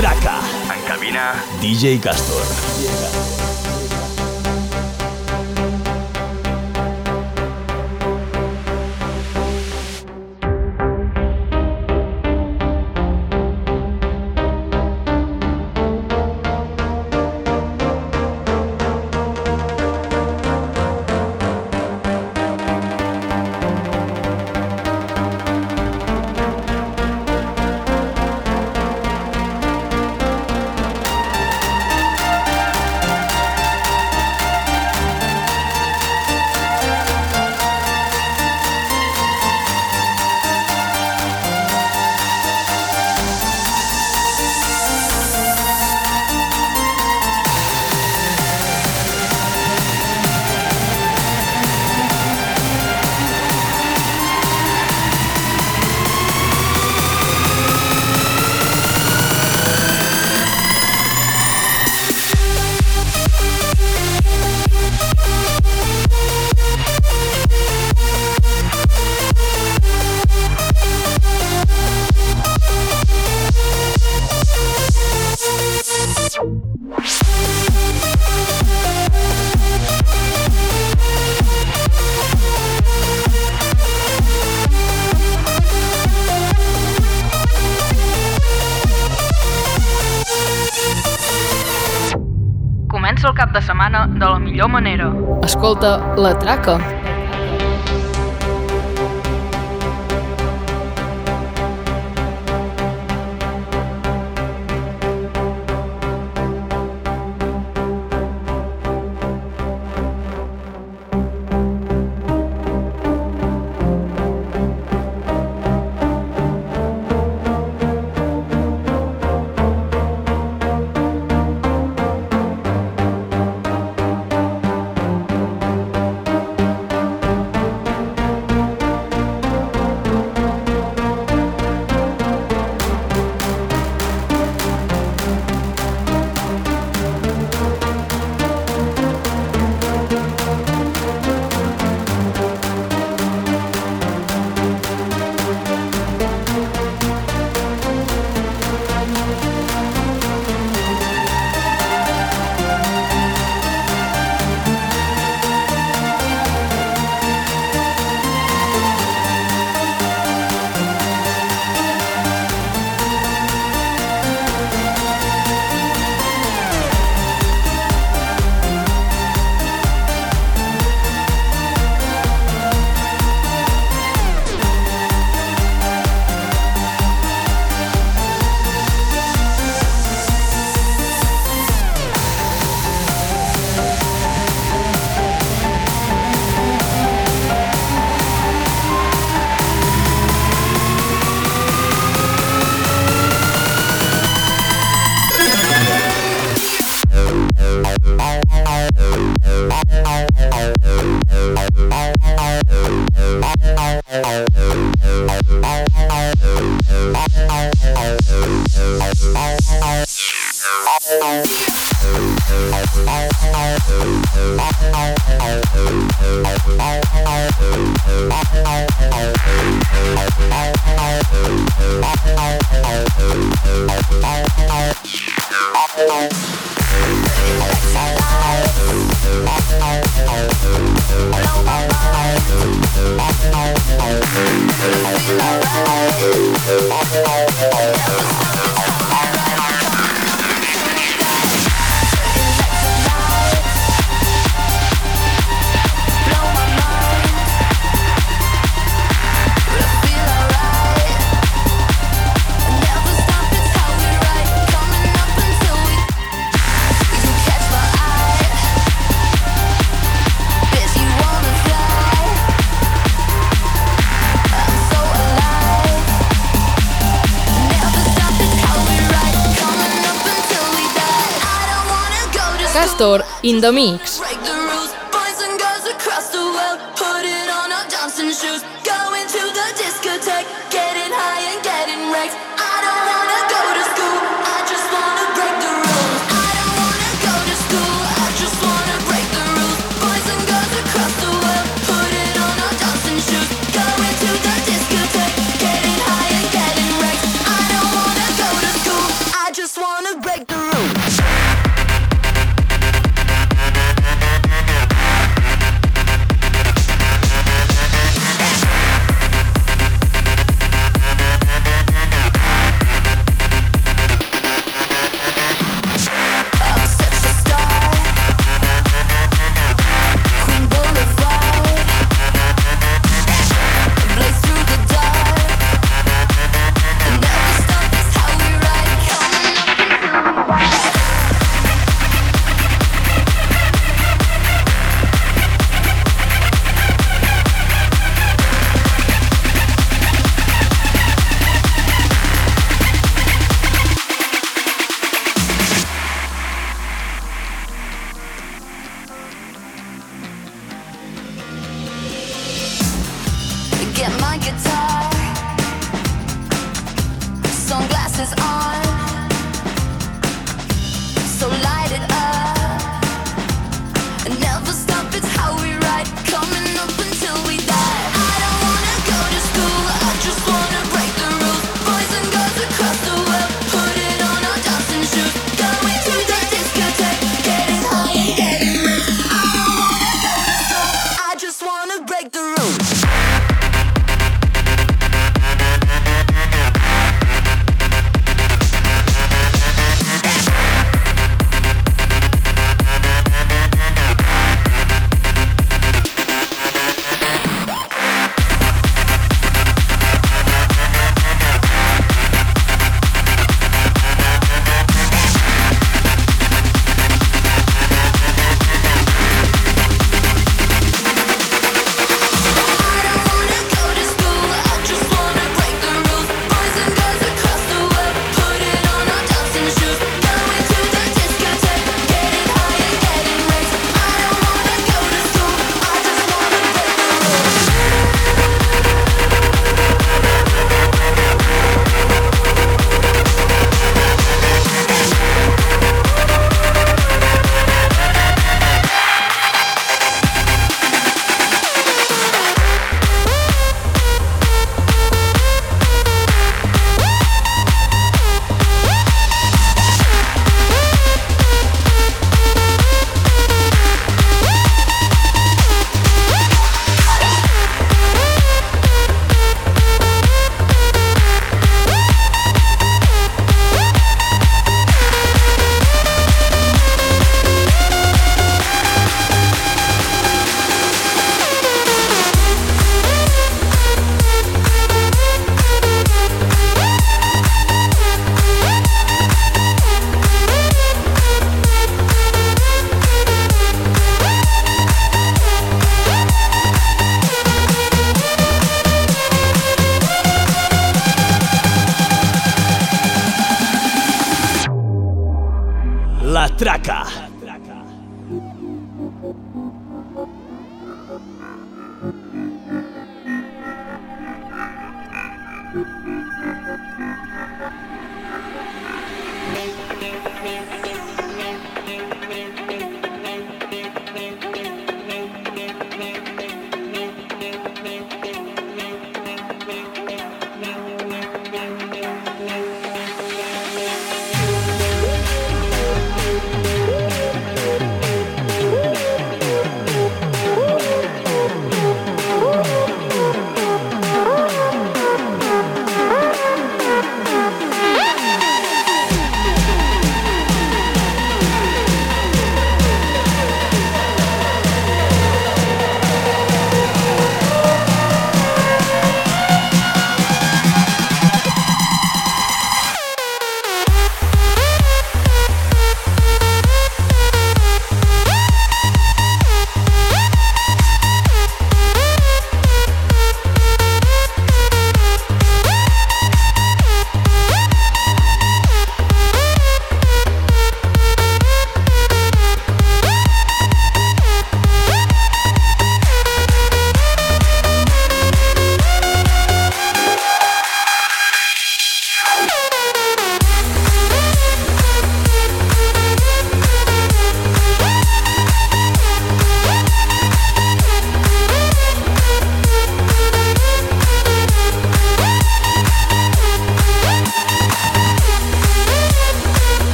Traca. En cabina, DJ Castor. Escolta La Traca. Bye. The mix.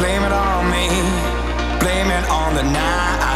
Blame it on me. Blame it on the night.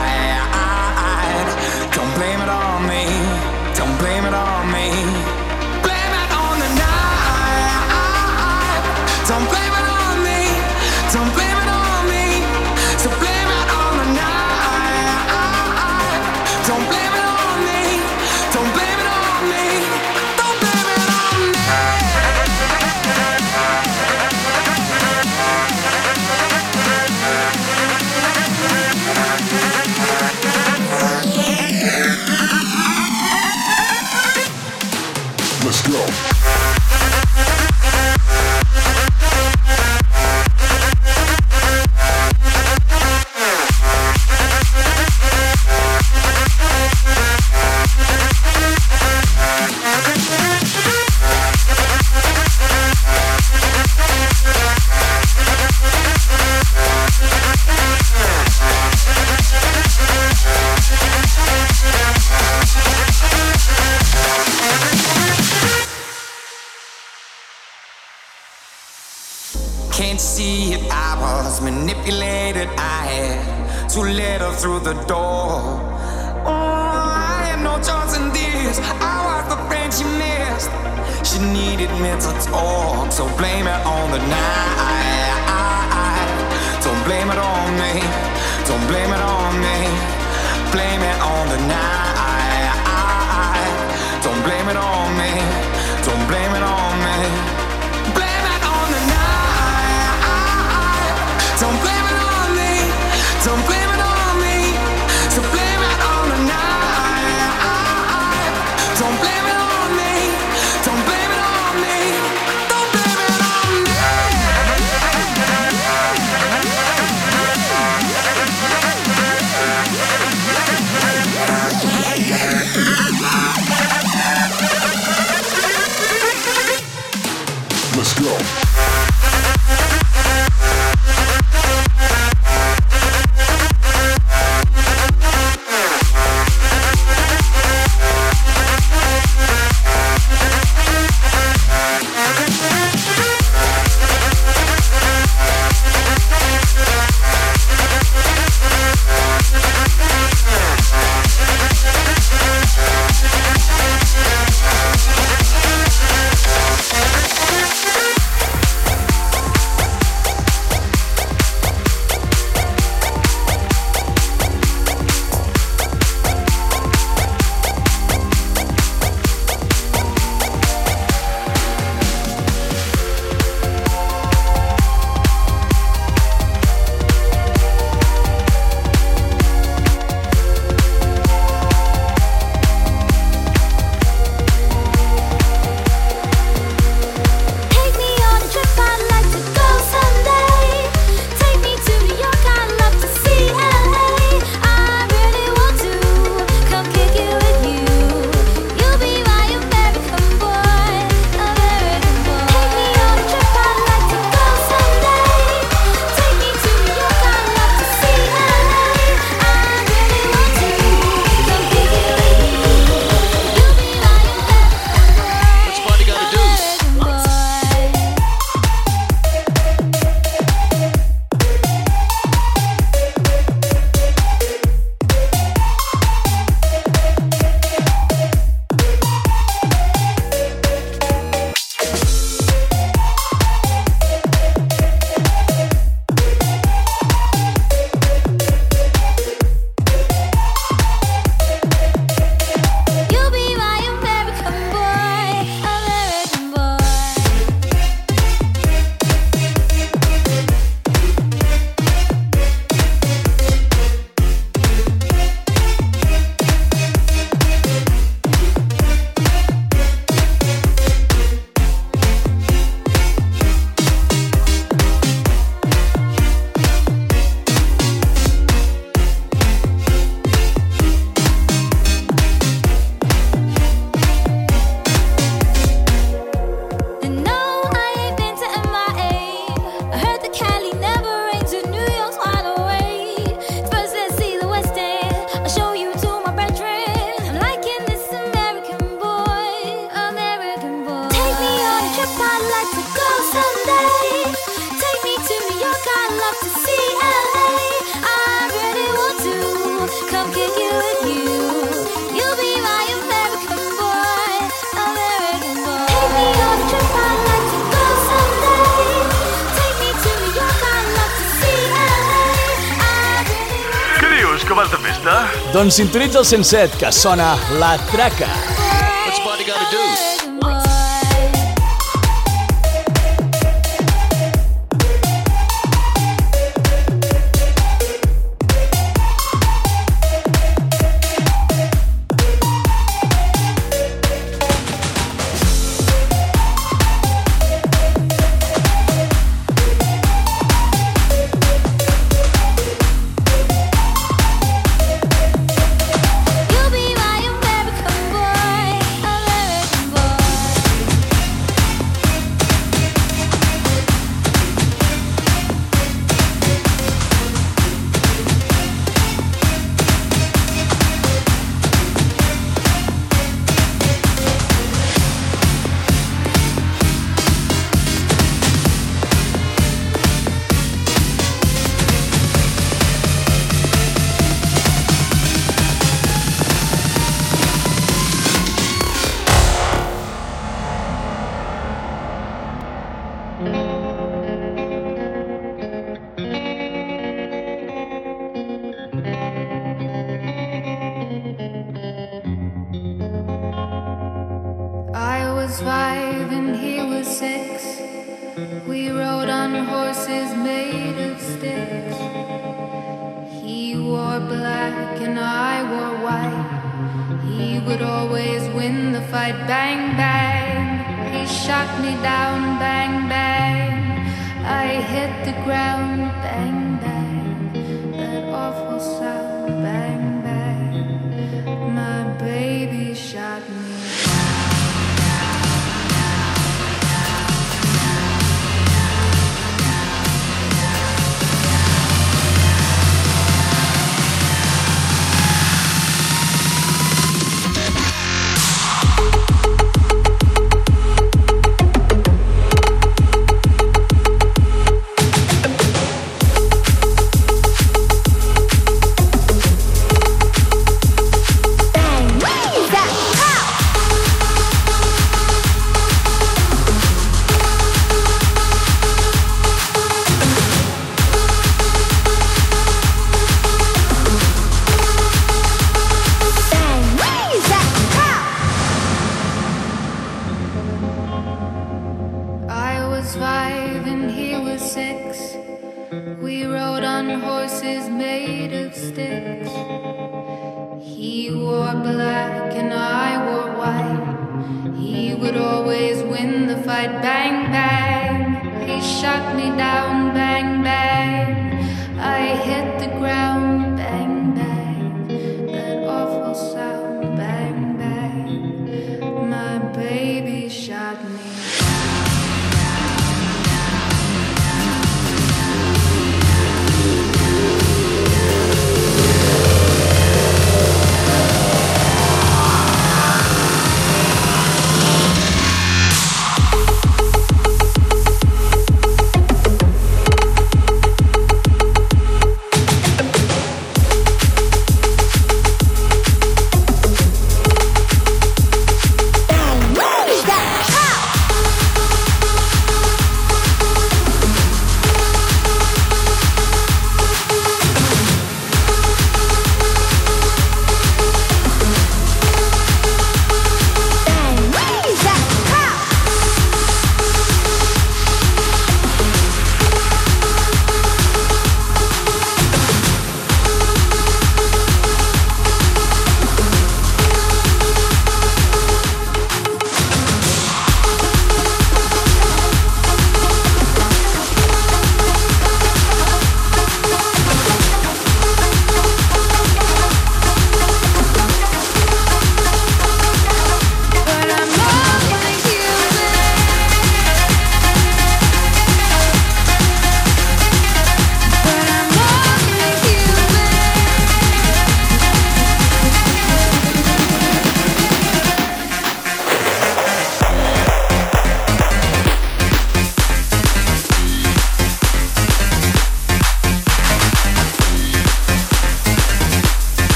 Doncs sintonitza el 107, que sona La Traca.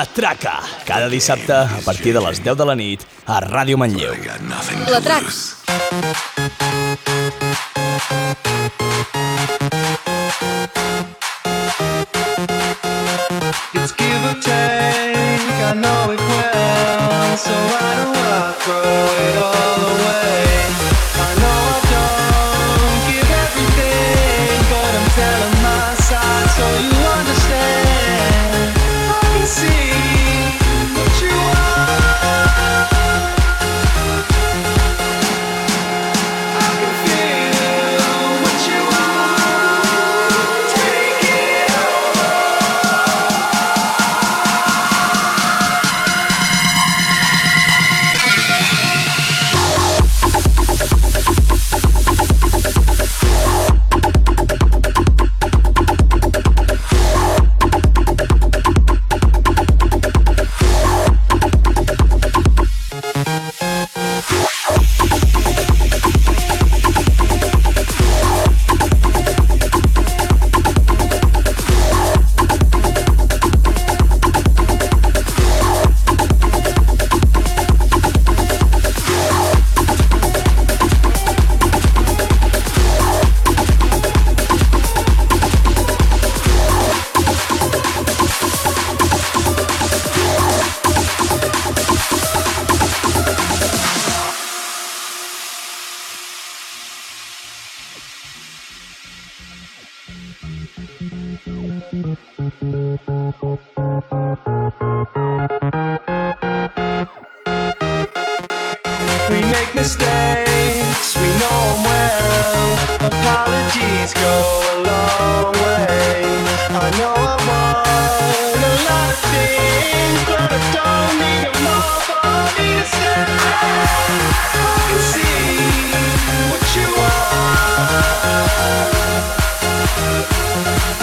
La Traca, cada dissabte a partir de les 10 de la nit a Ràdio Manlleu. La Traca. We make mistakes, we know 'em well. Apologies go a long way. I know I want a lot of things, but I don't need 'em all for me to say. I can see what you are. I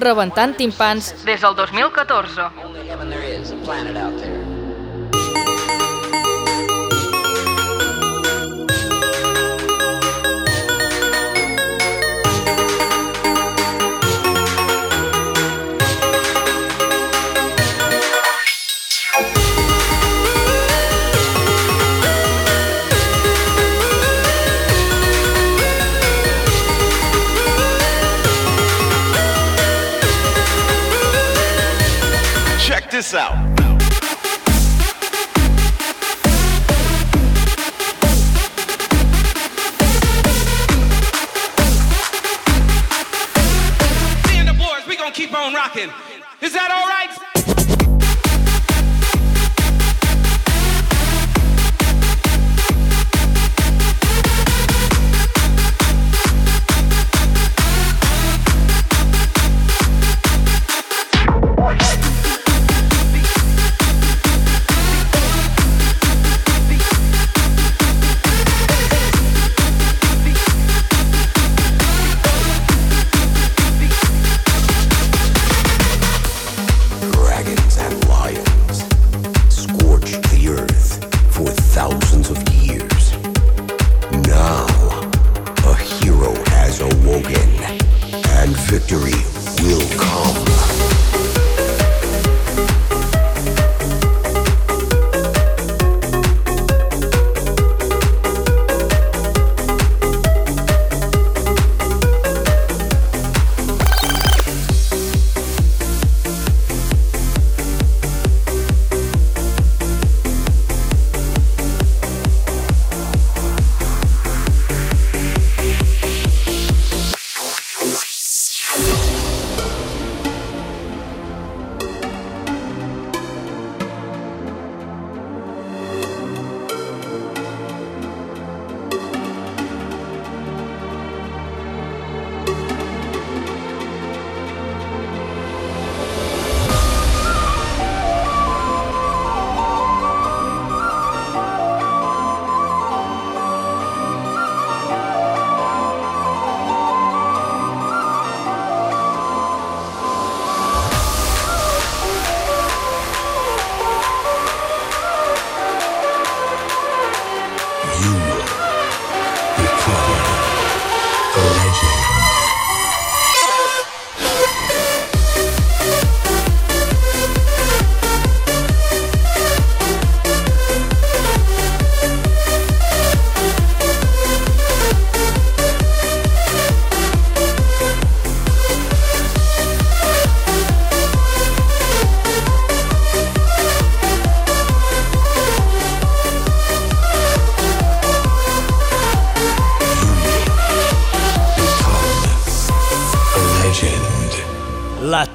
rebentant timpans des del 2014.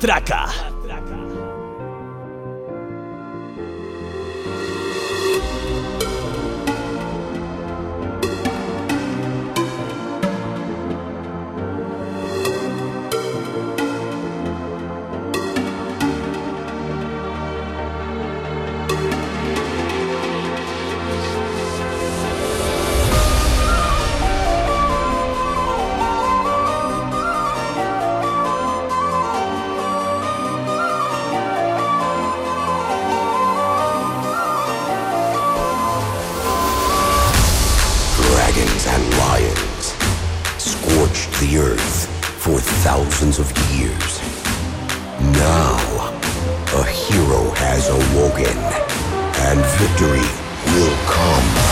matraca. and victory will come.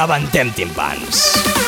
Avantem timpans!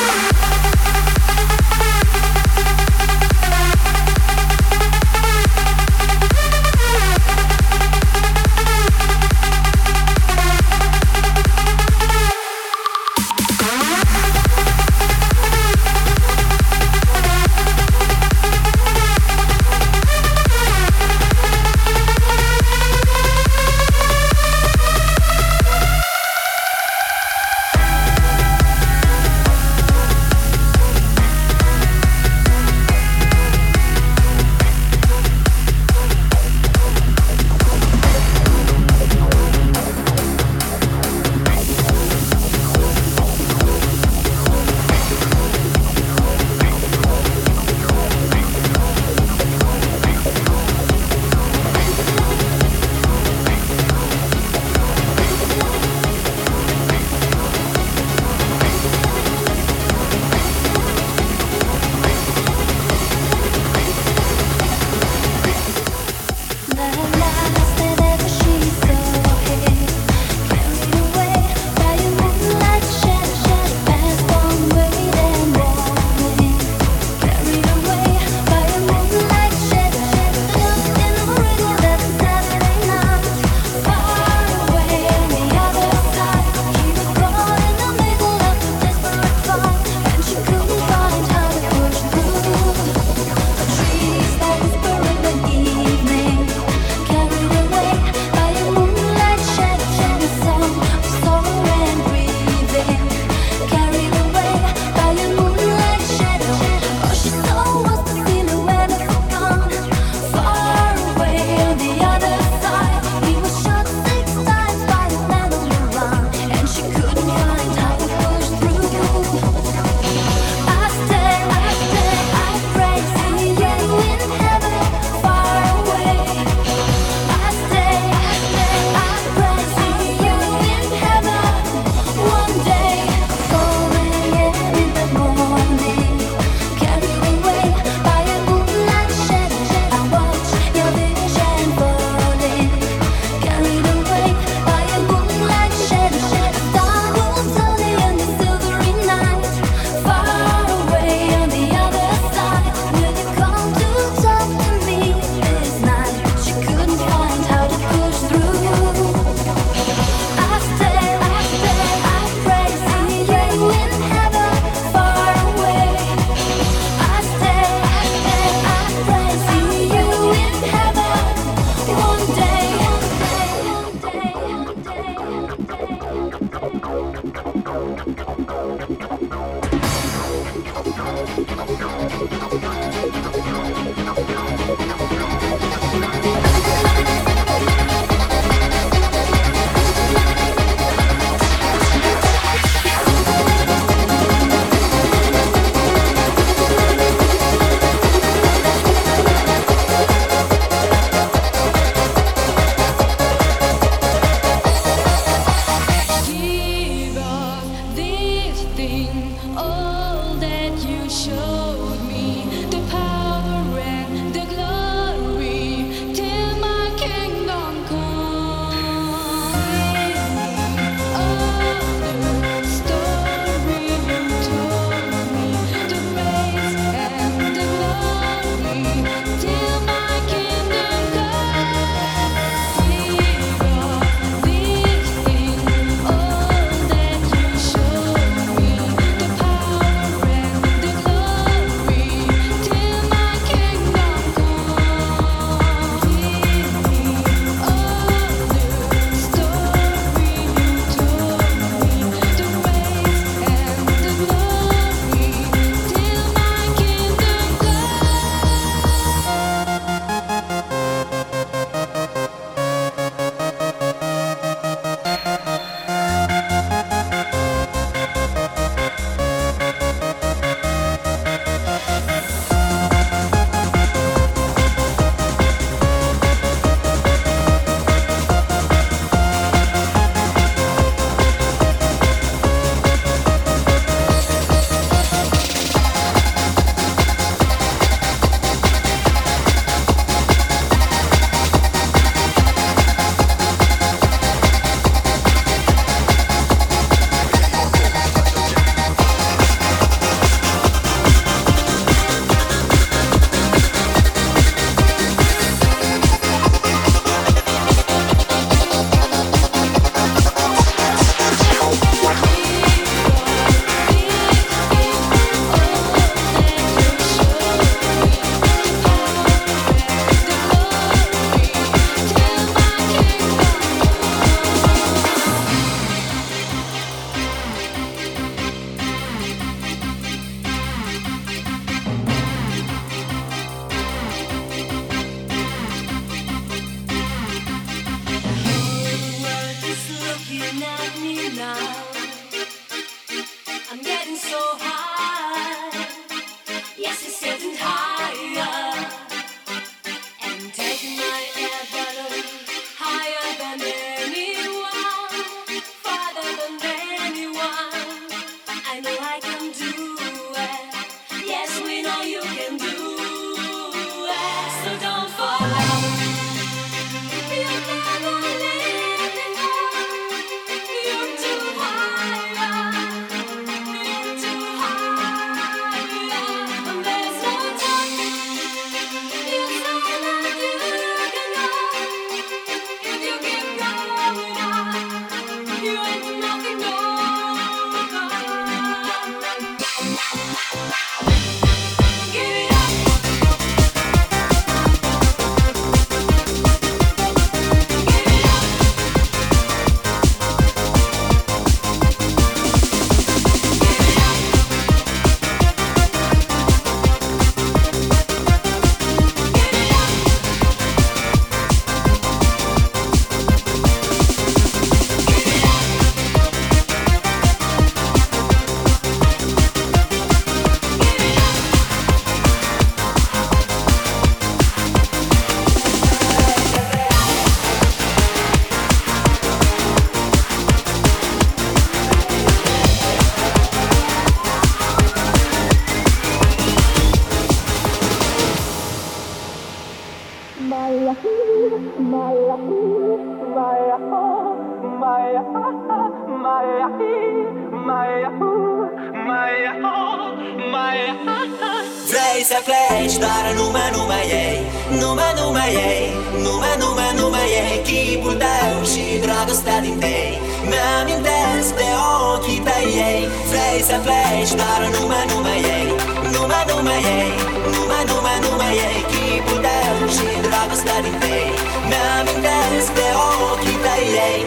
să pleci Dar nume, nume ei, nume, nume ei Nume, nume, nume ei Chipul tău și dragostea din tei Mi-amintesc de ochii tăi ei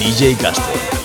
DJ Castro.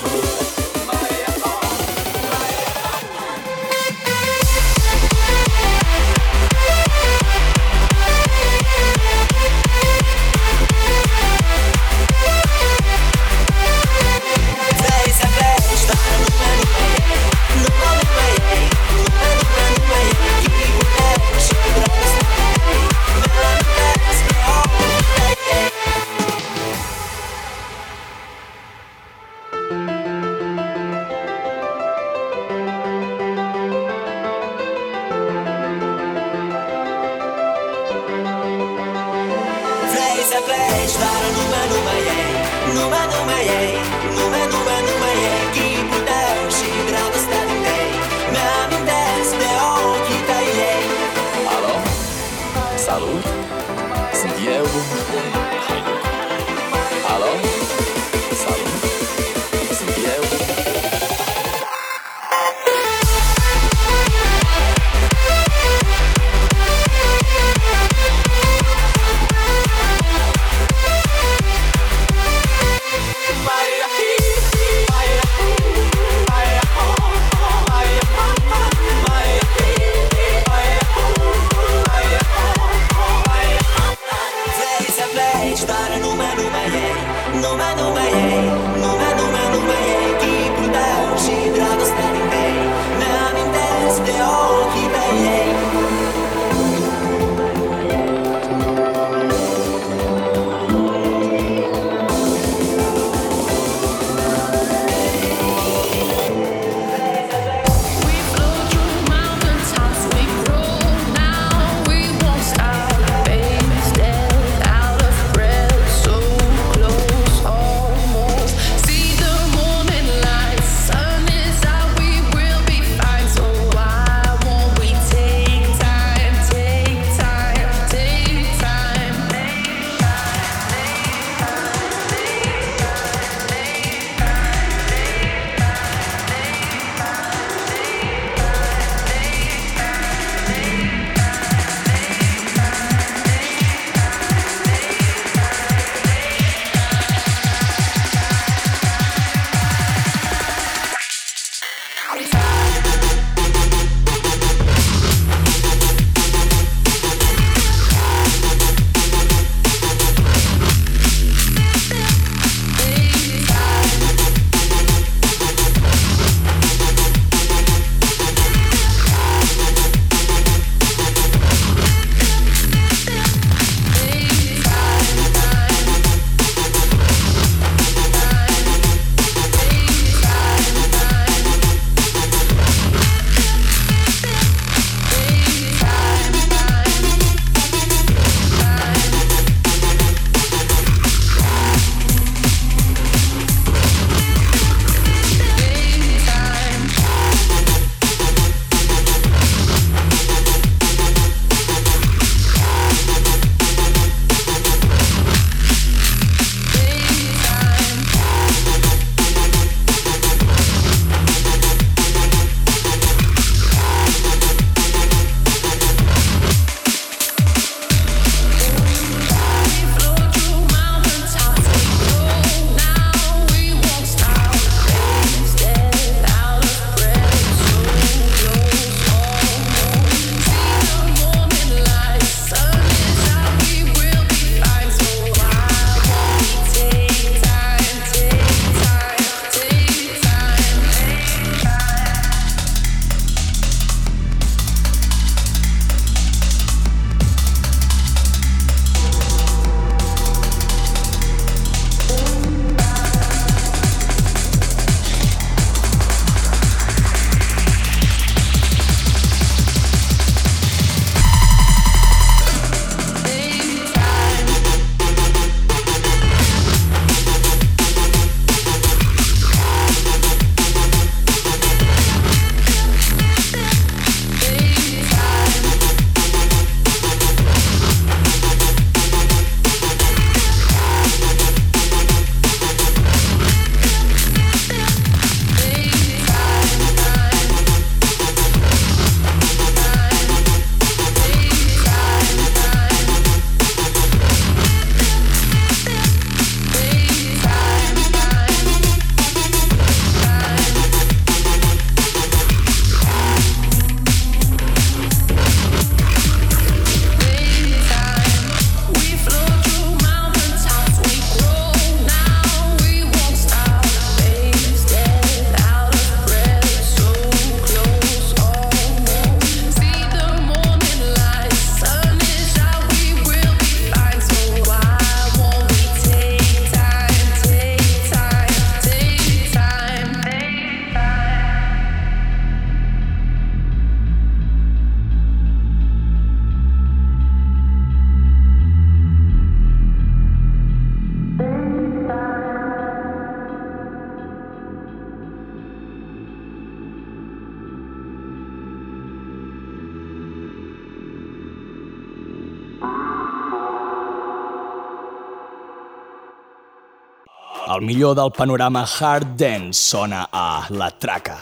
Millor del panorama hard dance sona a La Traca.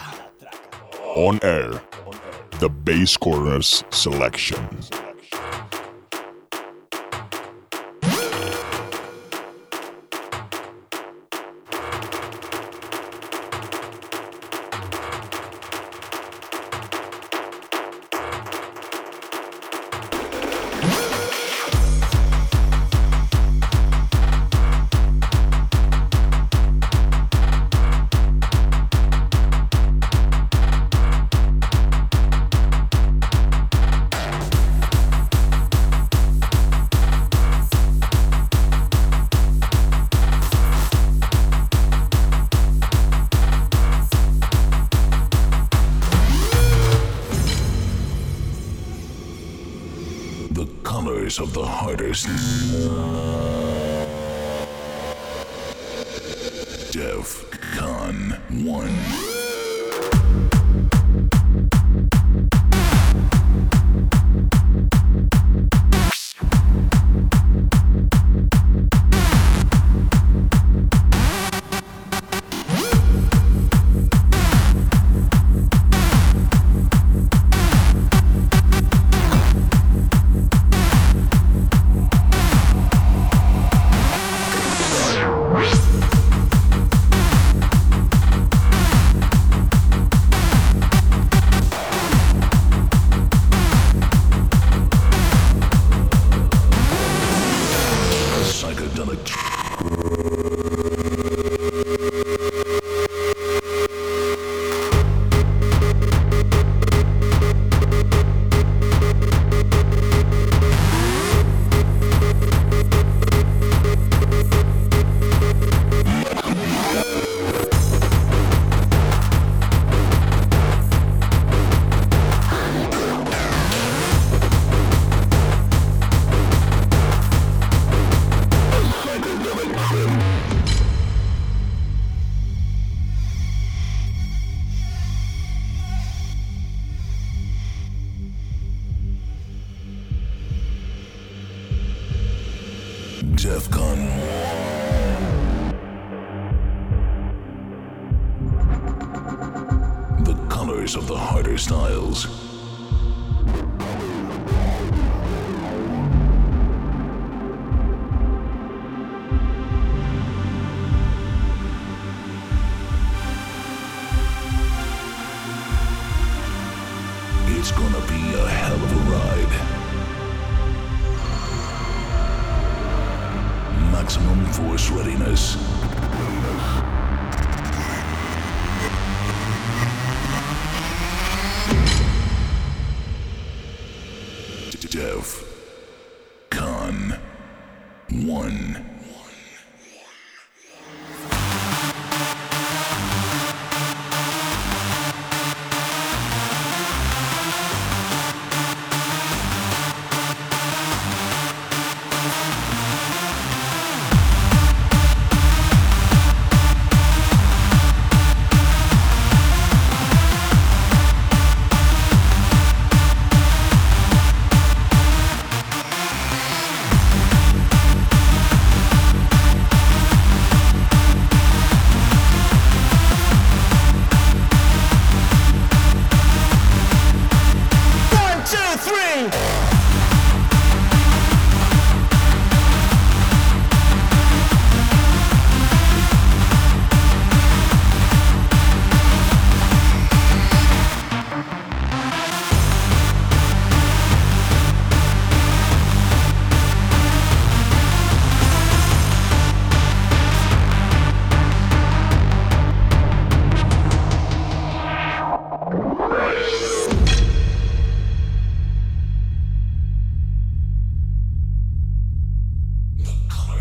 On air, the Bass Corners selection. Of the hardest. Def Con 1.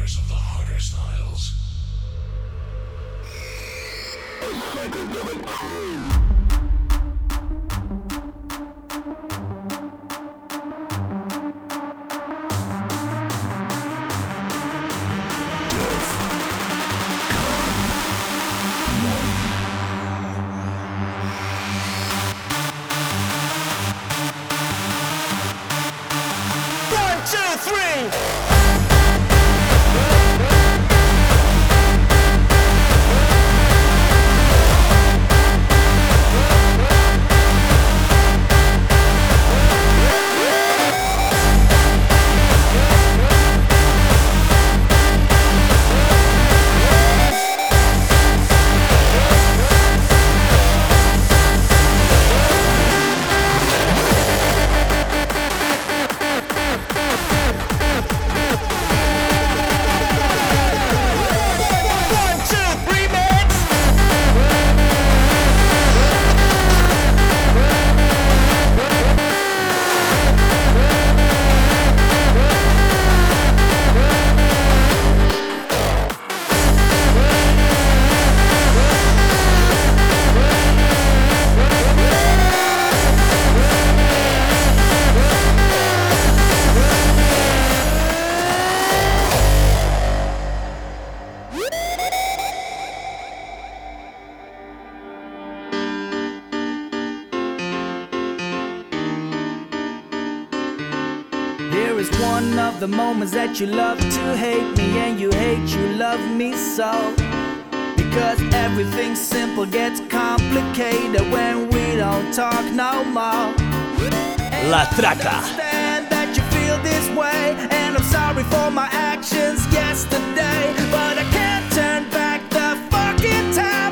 Warriors of the Harness styles. That you love to hate me and you hate you love me so. Because everything simple gets complicated when we don't talk no more. La Traca. That you feel this way, and I'm sorry for my actions yesterday, but I can't turn back the fucking time,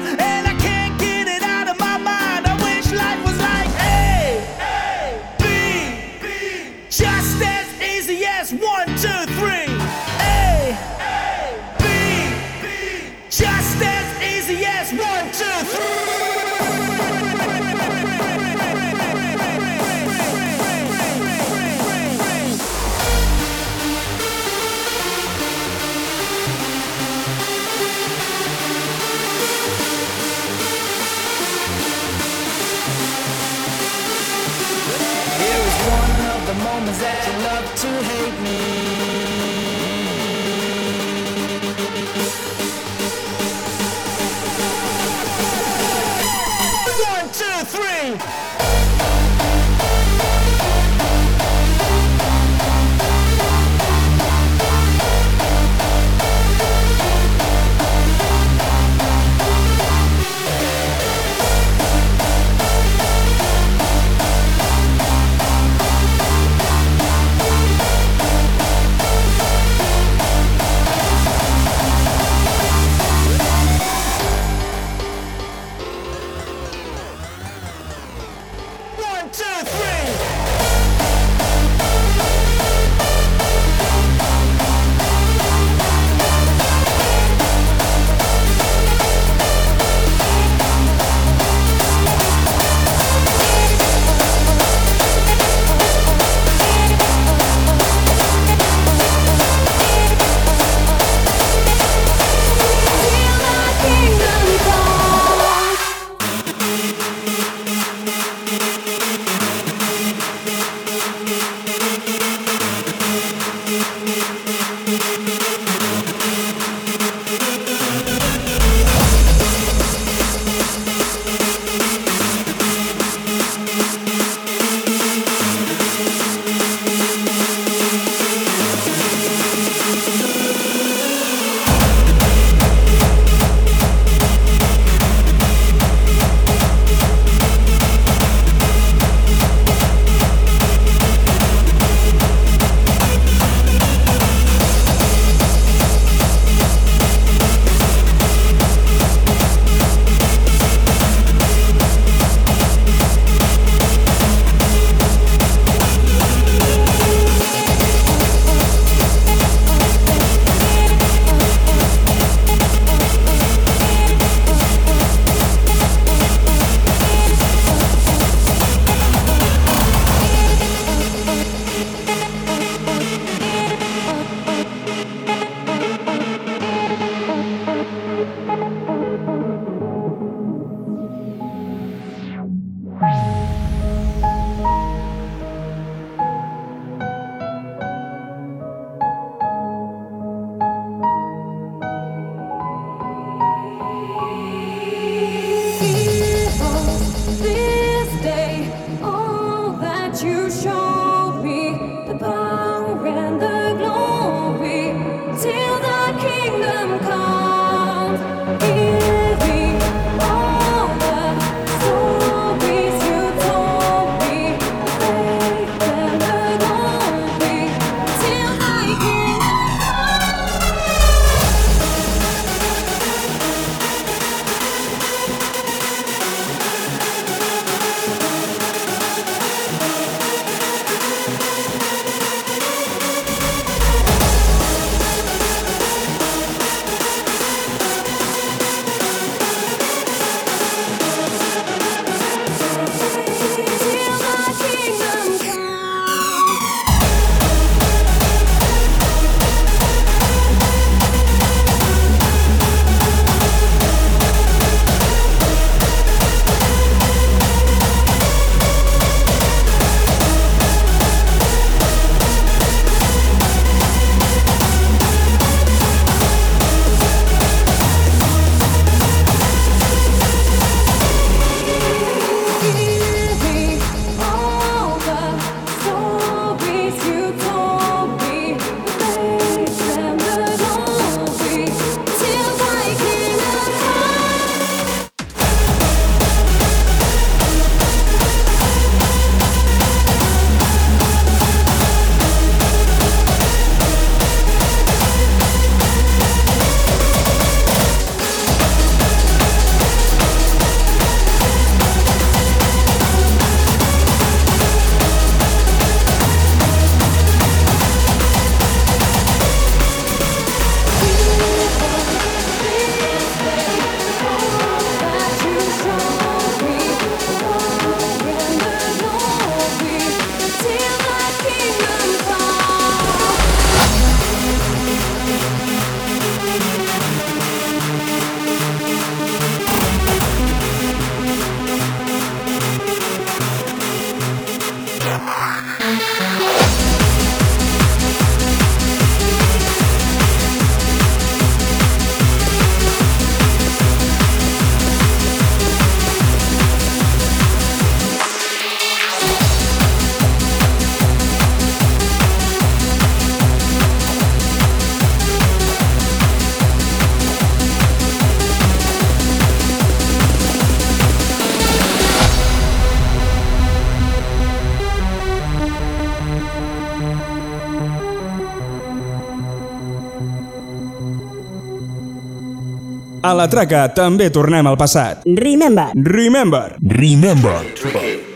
A la traca també tornem al passat. Remember. Remember. Remember. Remember.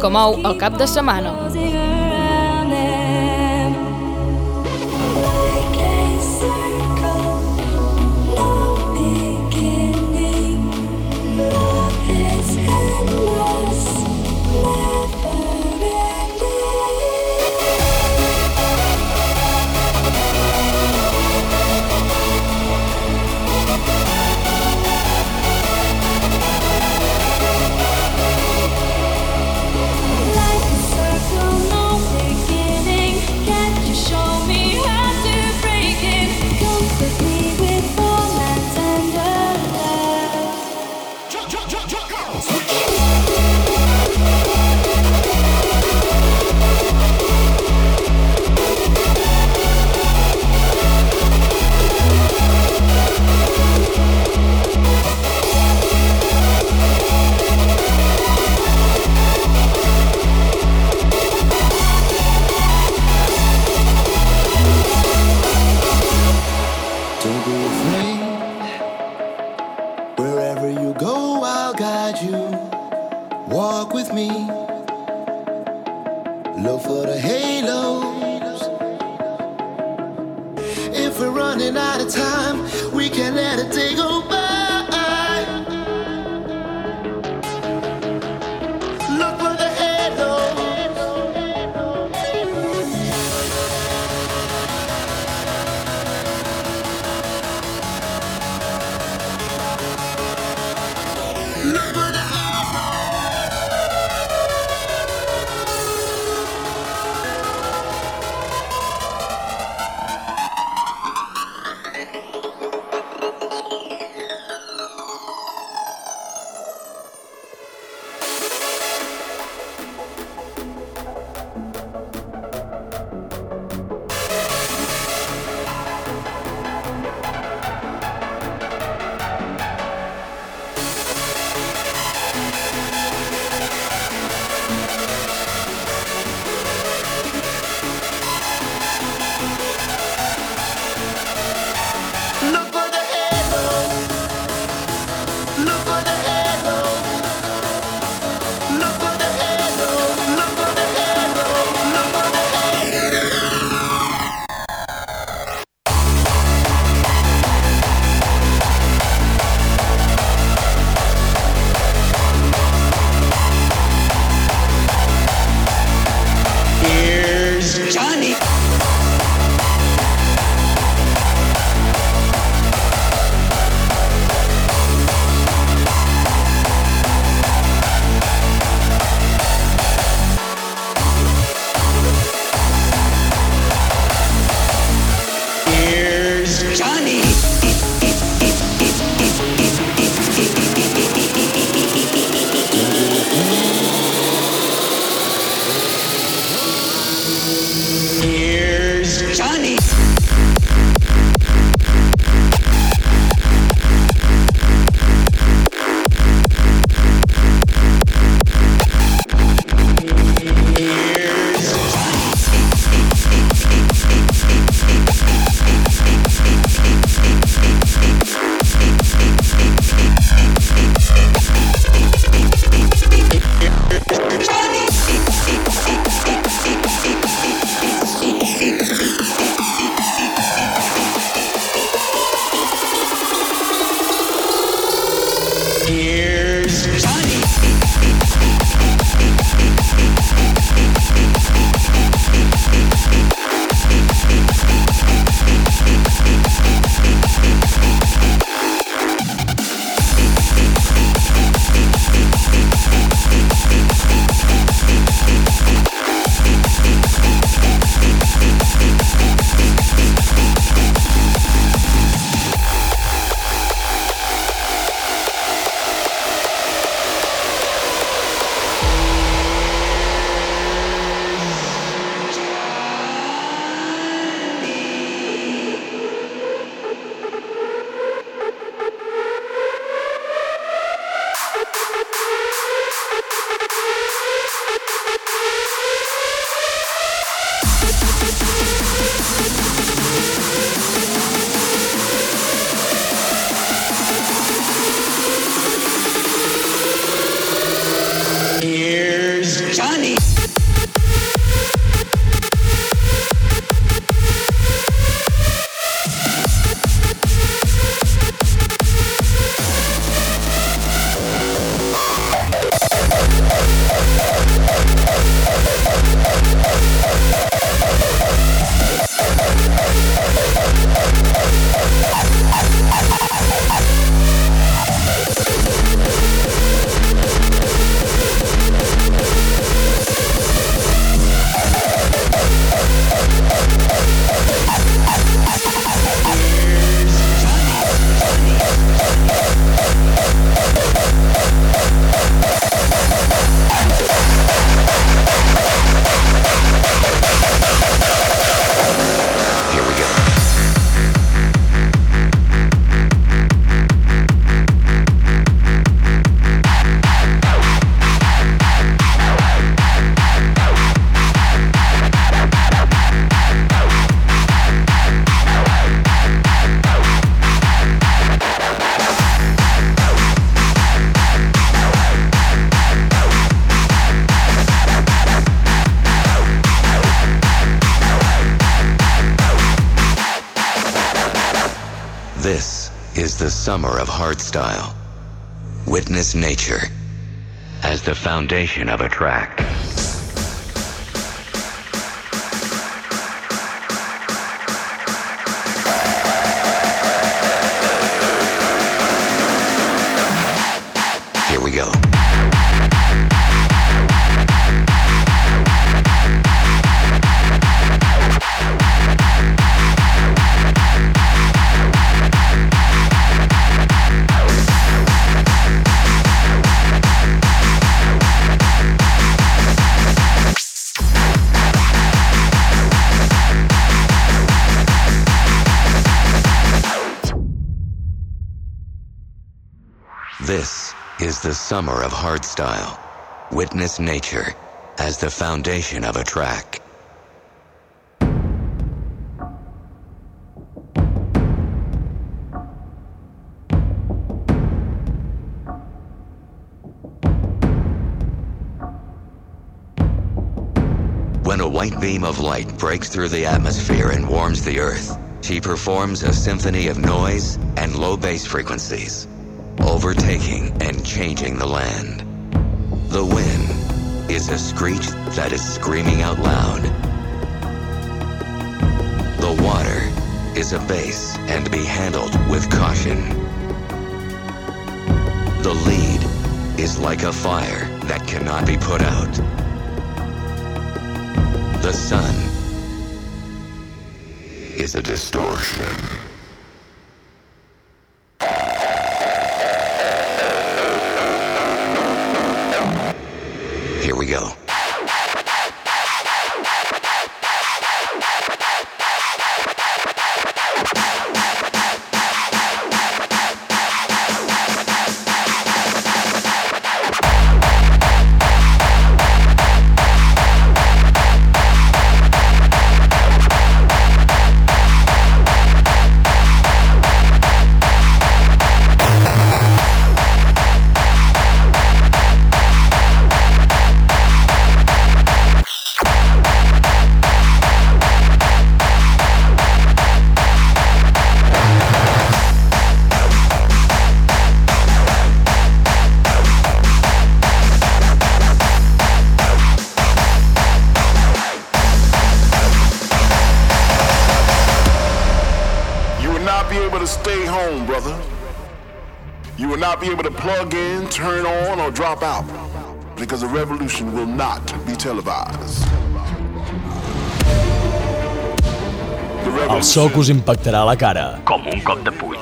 Que mou el cap de setmana. Summer of hardstyle. Witness nature as the foundation of a track. Summer of hardstyle. Witness nature as the foundation of a track. When a white beam of light breaks through the atmosphere and warms the earth, she performs a symphony of noise and low bass frequencies overtaking and changing the land. The wind is a screech that is screaming out loud. The water is a bass and be handled with caution. The lead is like a fire that cannot be put out. The sun is a distortion. We go. Plug in, turn on, or drop out because the revolution will not be televised. El so que us impactarà a la cara. Com un cop de puny.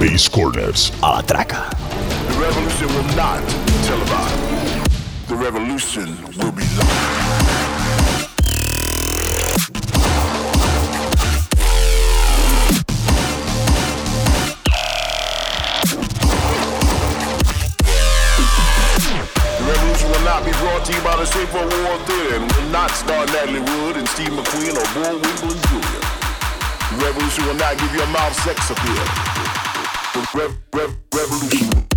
Bass Corners. A la traca. The revolution will not be televised. The revolution will be live. Brought to you by the for War Theater and will not star Natalie Wood and Steve McQueen or Bullwinkle and Julia. The revolution will not give your mouth sex appeal. Rev- rev- revolution.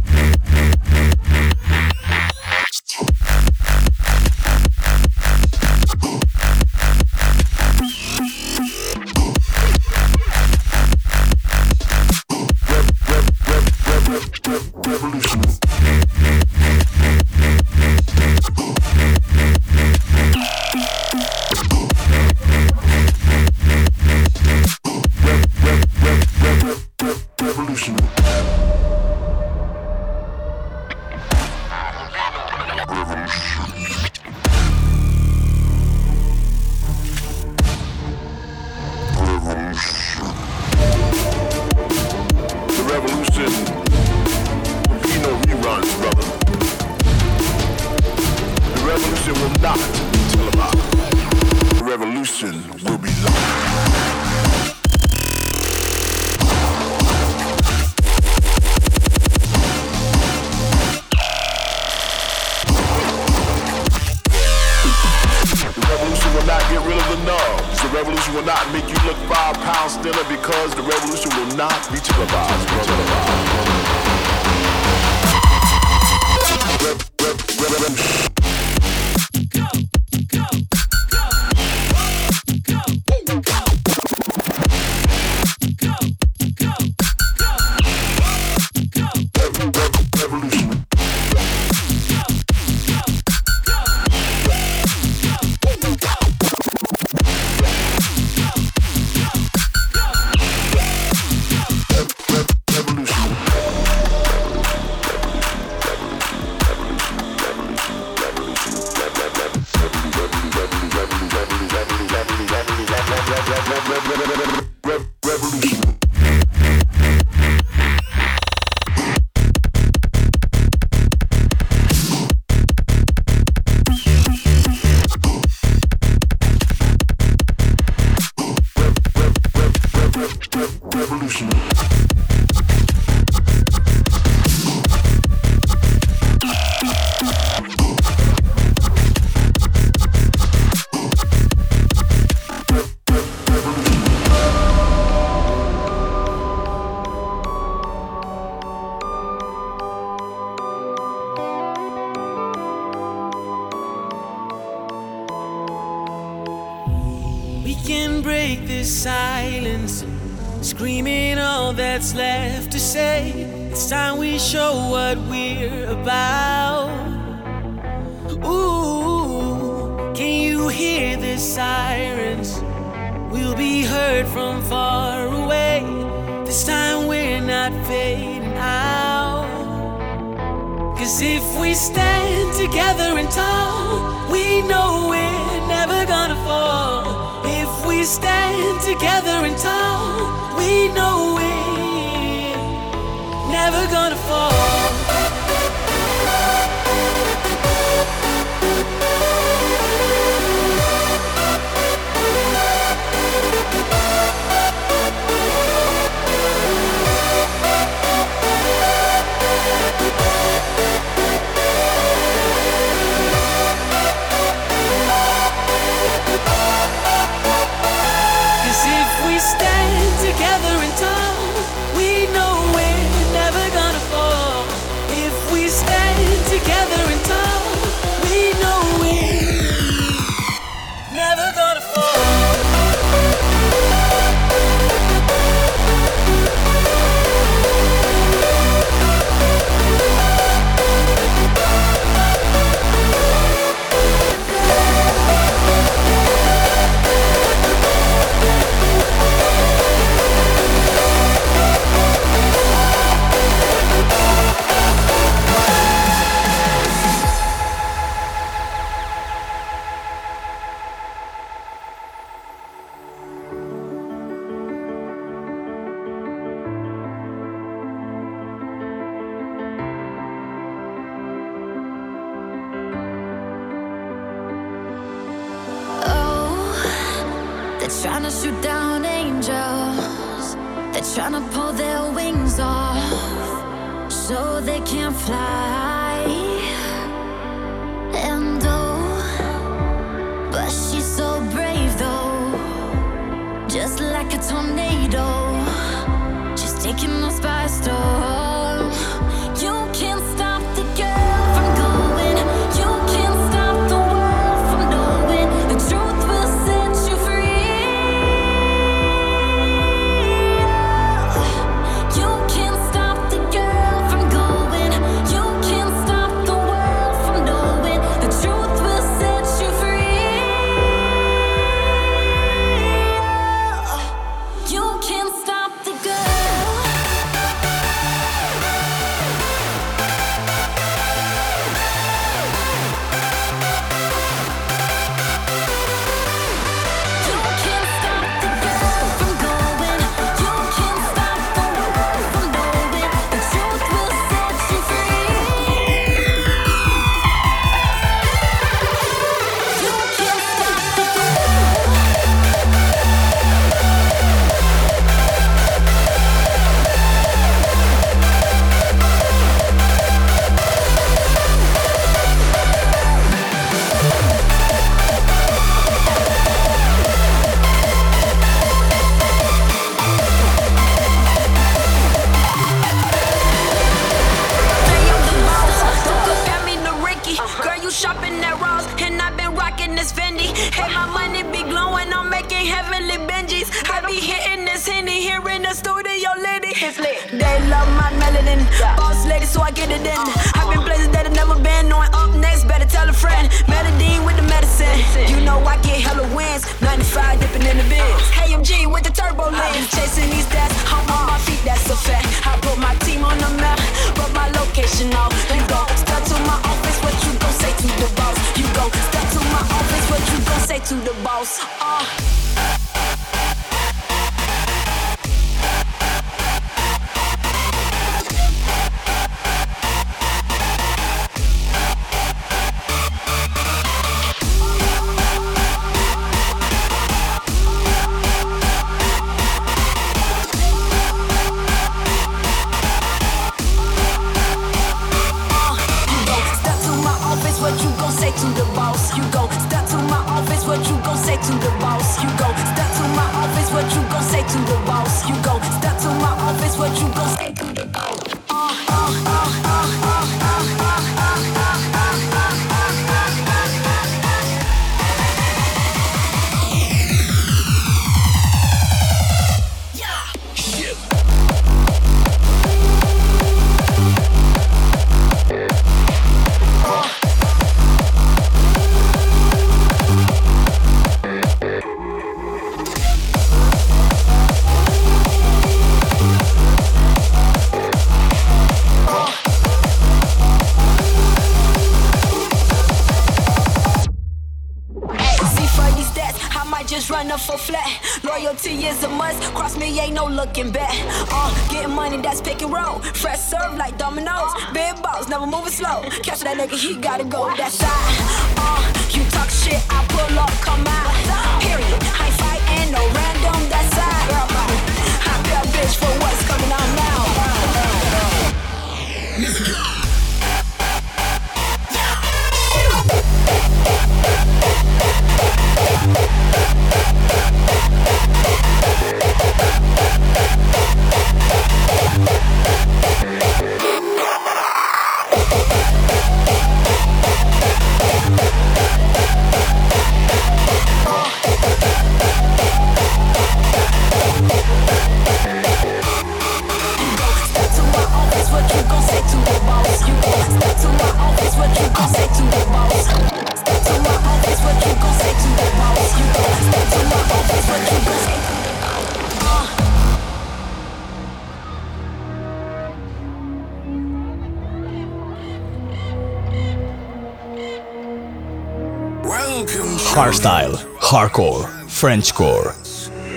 French Core.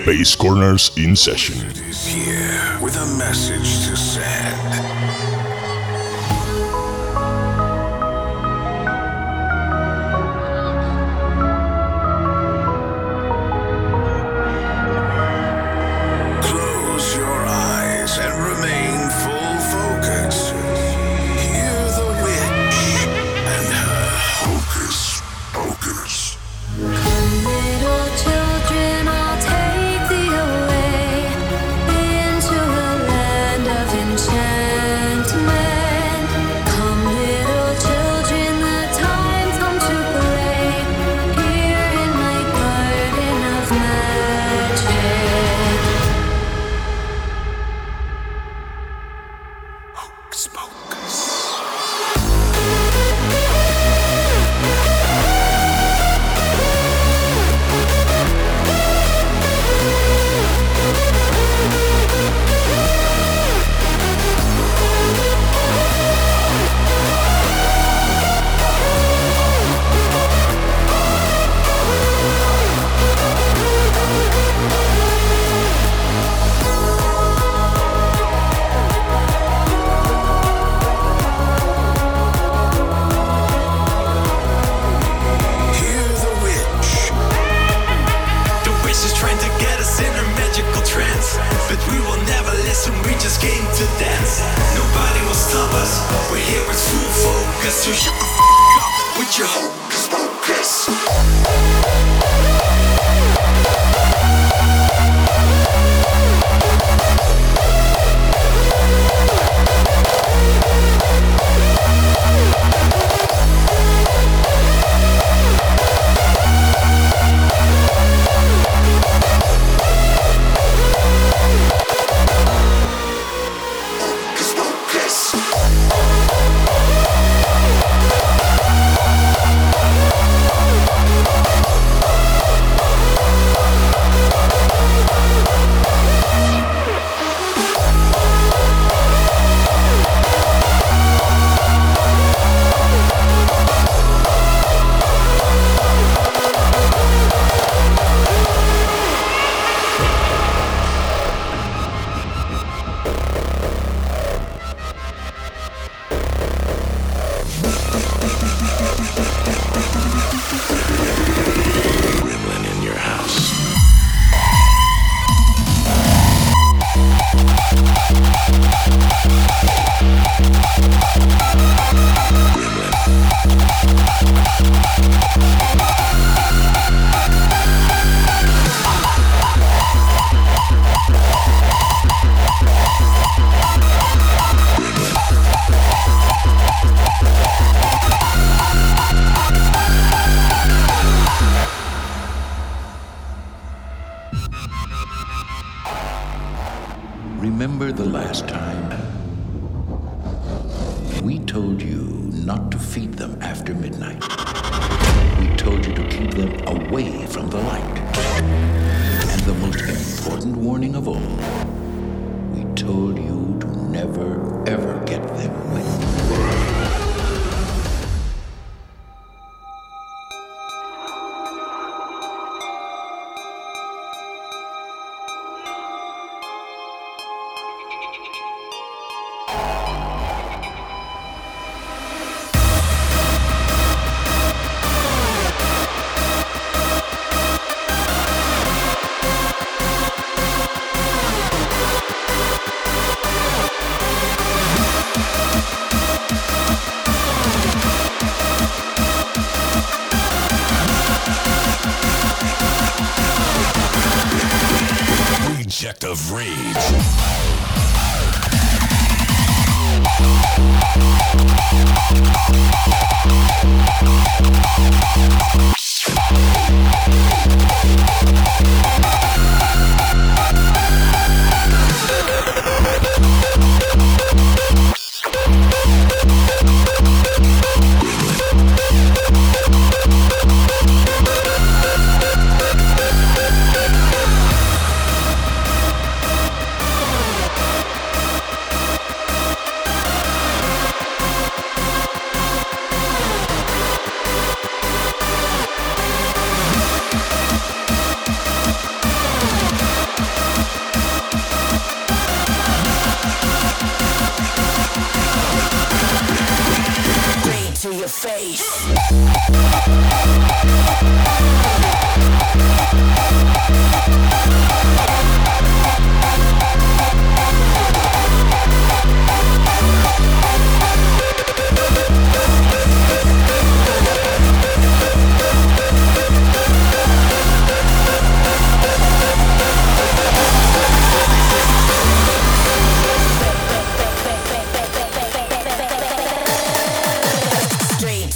Basscornerz in session. Here with a message to send.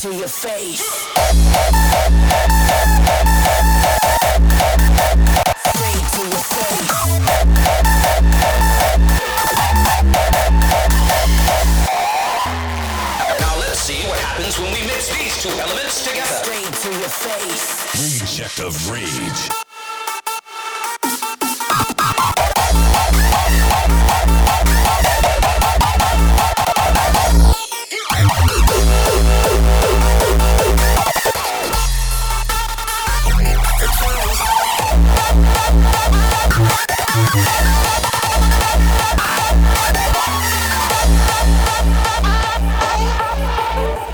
to your face. Now let's see what happens when we mix these two elements together. Straight to your face. Reject of rage. Thank you.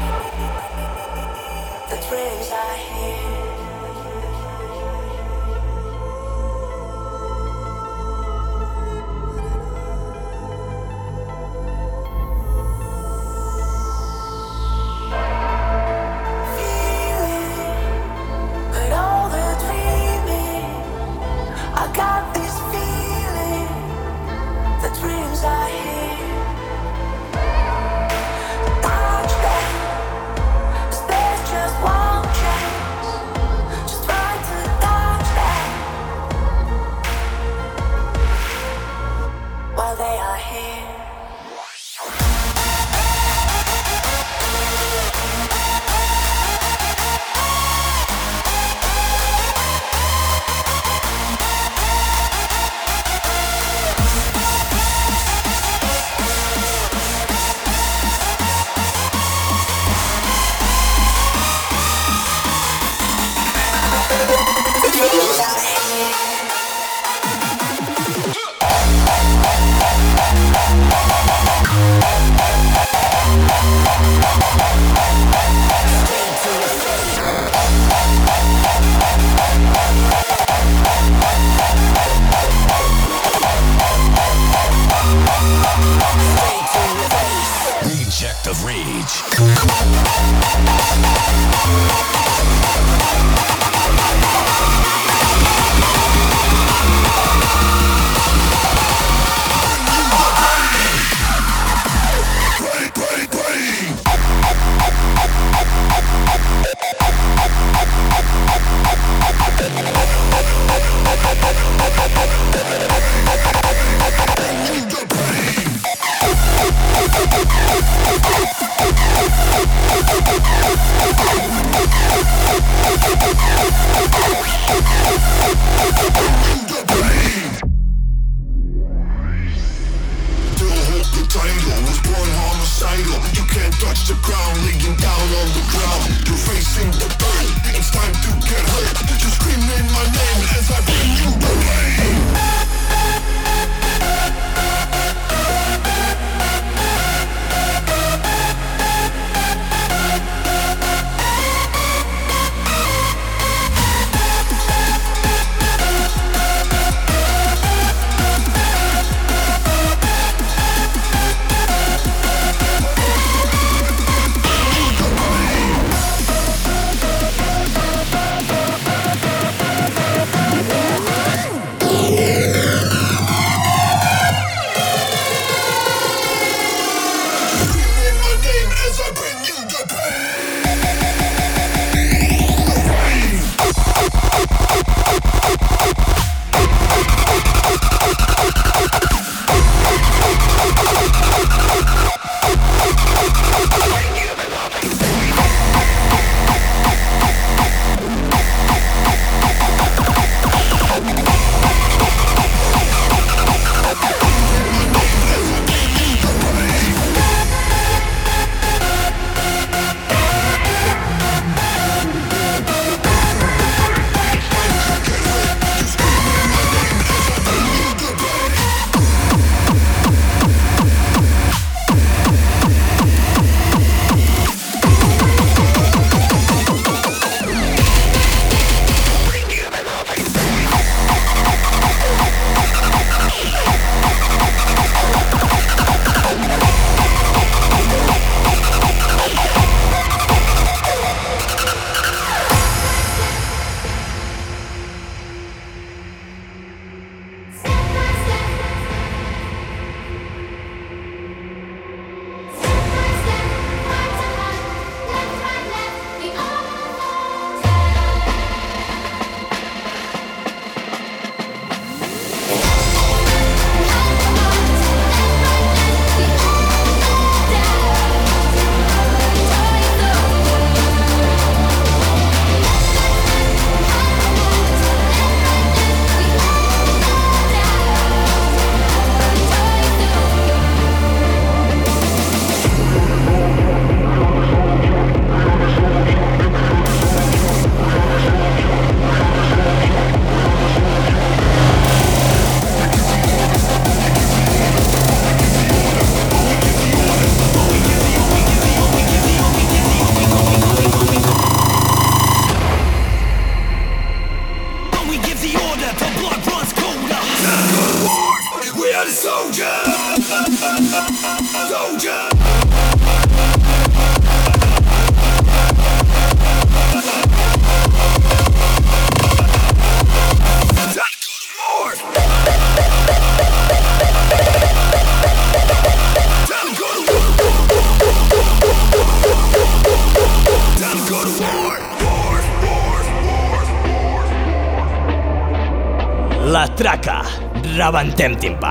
Rebentem timpans.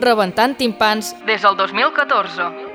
Rebentant timpans Des del 2014.